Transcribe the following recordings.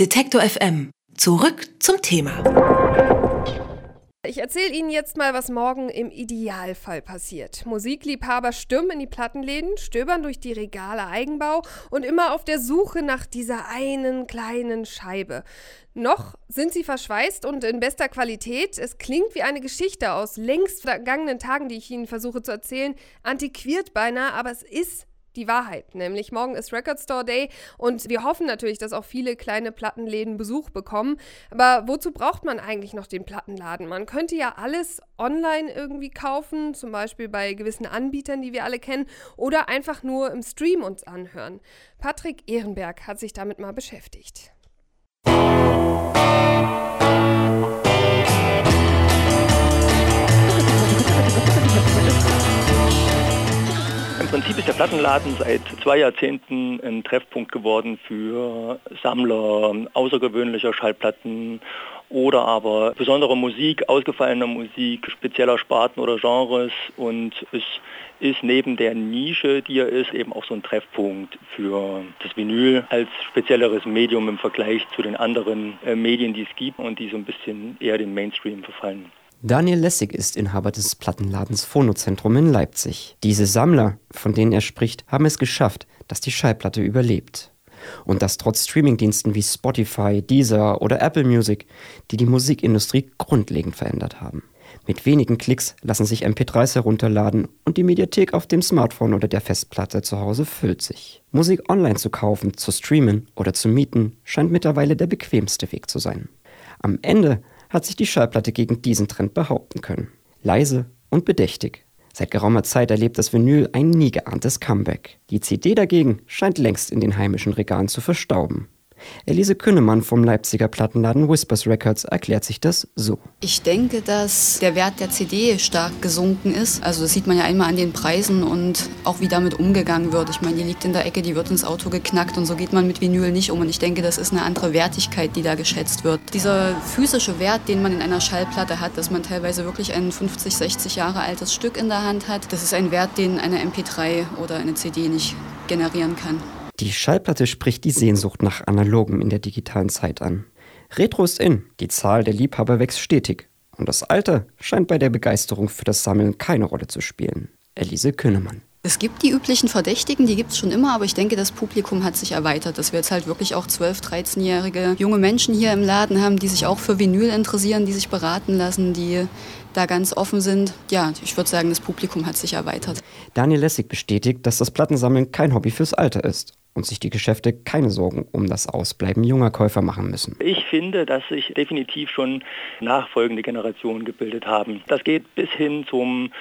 Detektor FM. Zurück zum Thema. Ich erzähle Ihnen jetzt mal, was morgen im Idealfall passiert. Musikliebhaber stürmen in die Plattenläden, stöbern durch die Regale Eigenbau und immer auf der Suche nach dieser einen kleinen Scheibe. Noch sind sie verschweißt und in bester Qualität. Es klingt wie eine Geschichte aus längst vergangenen Tagen, die ich Ihnen versuche zu erzählen. Antiquiert beinahe, aber es ist die Wahrheit. Nämlich morgen ist Record Store Day und wir hoffen natürlich, dass auch viele kleine Plattenläden Besuch bekommen. Aber wozu braucht man eigentlich noch den Plattenladen? Man könnte ja alles online irgendwie kaufen, zum Beispiel bei gewissen Anbietern, die wir alle kennen, oder einfach nur im Stream uns anhören. Patrick Ehrenberg hat sich damit mal beschäftigt. Prinzip ist der Plattenladen seit zwei Jahrzehnten ein Treffpunkt geworden für Sammler außergewöhnlicher Schallplatten oder aber besonderer Musik, ausgefallener Musik, spezieller Sparten oder Genres und es ist neben der Nische, die er ist, eben auch so ein Treffpunkt für das Vinyl als spezielleres Medium im Vergleich zu den anderen äh, Medien, die es gibt und die so ein bisschen eher dem Mainstream verfallen. Daniel Lessig ist Inhaber des Plattenladens Phonozentrum in Leipzig. Diese Sammler, von denen er spricht, haben es geschafft, dass die Schallplatte überlebt. Und das trotz Streamingdiensten wie Spotify, Deezer oder Apple Music, die die Musikindustrie grundlegend verändert haben. Mit wenigen Klicks lassen sich MP3s herunterladen und die Mediathek auf dem Smartphone oder der Festplatte zu Hause füllt sich. Musik online zu kaufen, zu streamen oder zu mieten scheint mittlerweile der bequemste Weg zu sein. Am Ende hat sich die Schallplatte gegen diesen Trend behaupten können. Leise und bedächtig. Seit geraumer Zeit erlebt das Vinyl ein nie geahntes Comeback. Die CD dagegen scheint längst in den heimischen Regalen zu verstauben. Elise Künnemann vom Leipziger Plattenladen Whispers Records erklärt sich das so. Ich denke, dass der Wert der CD stark gesunken ist. Also das sieht man ja einmal an den Preisen und auch wie damit umgegangen wird. Ich meine, die liegt in der Ecke, die wird ins Auto geknackt und so geht man mit Vinyl nicht um. Und ich denke, das ist eine andere Wertigkeit, die da geschätzt wird. Dieser physische Wert, den man in einer Schallplatte hat, dass man teilweise wirklich ein 50, 60 Jahre altes Stück in der Hand hat, das ist ein Wert, den eine MP3 oder eine CD nicht generieren kann. Die Schallplatte spricht die Sehnsucht nach Analogem in der digitalen Zeit an. Retro ist in, die Zahl der Liebhaber wächst stetig. Und das Alter scheint bei der Begeisterung für das Sammeln keine Rolle zu spielen. Elise Künnemann. Es gibt die üblichen Verdächtigen, die gibt es schon immer, aber ich denke, das Publikum hat sich erweitert, dass wir jetzt halt wirklich auch 12-, 13-jährige junge Menschen hier im Laden haben, die sich auch für Vinyl interessieren, die sich beraten lassen, die da ganz offen sind. Ja, ich würde sagen, das Publikum hat sich erweitert. Daniel Lessig bestätigt, dass das Plattensammeln kein Hobby fürs Alter ist und sich die Geschäfte keine Sorgen um das Ausbleiben junger Käufer machen müssen. Ich finde, dass sich definitiv schon nachfolgende Generationen gebildet haben. Das geht bis hin zum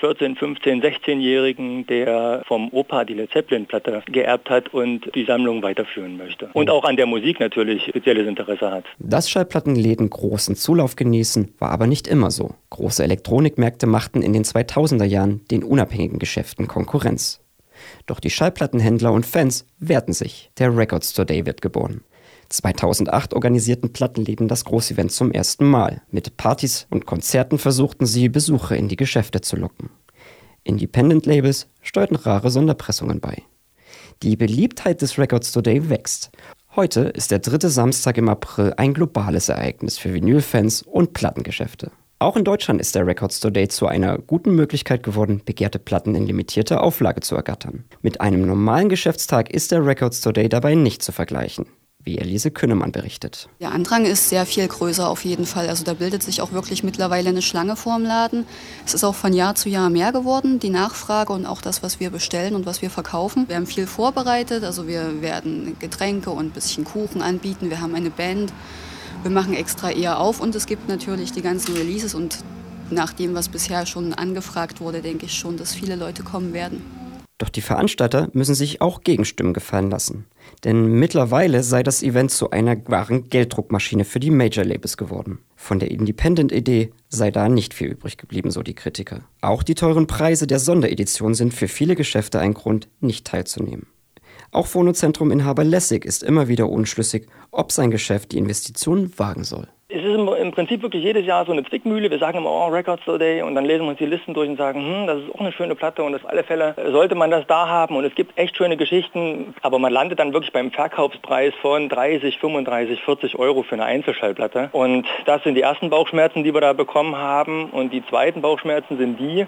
14, 15, 16-Jährigen, der vom Opa die Led Zeppelin-Platte geerbt hat und die Sammlung weiterführen möchte. Und auch an der Musik natürlich spezielles Interesse hat. Dass Schallplattenläden großen Zulauf genießen, war aber nicht immer so. Große Elektronikmärkte machten in den 2000er Jahren den unabhängigen Geschäften Konkurrenz. Doch die Schallplattenhändler und Fans wehrten sich. Der Records Today wird geboren. 2008 organisierten Plattenläden das Großevent zum ersten Mal. Mit Partys und Konzerten versuchten sie, Besucher in die Geschäfte zu locken. Independent Labels steuerten rare Sonderpressungen bei. Die Beliebtheit des Records Today wächst. Heute ist der dritte Samstag im April ein globales Ereignis für Vinylfans und Plattengeschäfte. Auch in Deutschland ist der Record Store Day zu einer guten Möglichkeit geworden, begehrte Platten in limitierter Auflage zu ergattern. Mit einem normalen Geschäftstag ist der Record Store Day dabei nicht zu vergleichen wie Elise Künnemann berichtet. Der Andrang ist sehr viel größer auf jeden Fall. Also da bildet sich auch wirklich mittlerweile eine Schlange vorm Laden. Es ist auch von Jahr zu Jahr mehr geworden, die Nachfrage und auch das, was wir bestellen und was wir verkaufen. Wir haben viel vorbereitet, also wir werden Getränke und ein bisschen Kuchen anbieten. Wir haben eine Band. Wir machen extra eher auf und es gibt natürlich die ganzen Releases und nach dem, was bisher schon angefragt wurde, denke ich schon, dass viele Leute kommen werden. Doch die Veranstalter müssen sich auch Gegenstimmen gefallen lassen. Denn mittlerweile sei das Event zu einer wahren Gelddruckmaschine für die Major Labels geworden. Von der Independent-Idee sei da nicht viel übrig geblieben, so die Kritiker. Auch die teuren Preise der Sonderedition sind für viele Geschäfte ein Grund, nicht teilzunehmen. Auch Phonozentrum-Inhaber Lessig ist immer wieder unschlüssig, ob sein Geschäft die Investitionen wagen soll. Es ist im, Prinzip wirklich jedes Jahr so eine Zwickmühle. Wir sagen immer, oh, Record Store Day und dann lesen wir uns die Listen durch und sagen, hm, das ist auch eine schöne Platte und auf alle Fälle sollte man das da haben und es gibt echt schöne Geschichten, aber man landet dann wirklich beim Verkaufspreis von 30, 35, 40 Euro für eine Einzelschallplatte. Und das sind die ersten Bauchschmerzen, die wir da bekommen haben und die zweiten Bauchschmerzen sind die,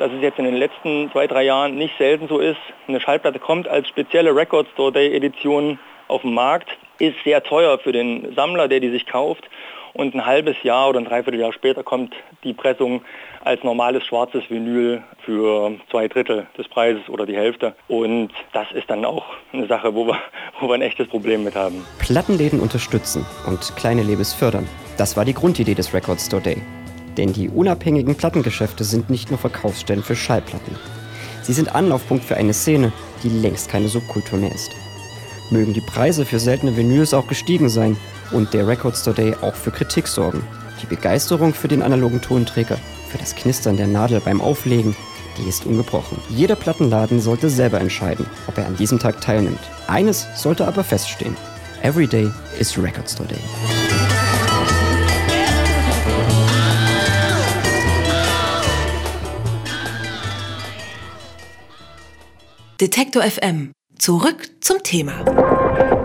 dass es jetzt in den letzten zwei, drei Jahren nicht selten so ist. Eine Schallplatte kommt als spezielle Record Store Day Edition auf den Markt, ist sehr teuer für den Sammler, der die sich kauft und ein halbes Jahr oder ein Dreivierteljahr später kommt die Pressung als normales schwarzes Vinyl für zwei Drittel des Preises oder die Hälfte. Und das ist dann auch eine Sache, wo wir, wo wir ein echtes Problem mit haben. Plattenläden unterstützen und kleine Labels fördern. Das war die Grundidee des Record Store Day. Denn die unabhängigen Plattengeschäfte sind nicht nur Verkaufsstellen für Schallplatten. Sie sind Anlaufpunkt für eine Szene, die längst keine Subkultur mehr ist. Mögen die Preise für seltene Vinyls auch gestiegen sein, und der Record Store Day auch für Kritik sorgen. Die Begeisterung für den analogen Tonträger, für das Knistern der Nadel beim Auflegen, die ist ungebrochen. Jeder Plattenladen sollte selber entscheiden, ob er an diesem Tag teilnimmt. Eines sollte aber feststehen. Every day is Record Store Day. Detektor FM. Zurück zum Thema.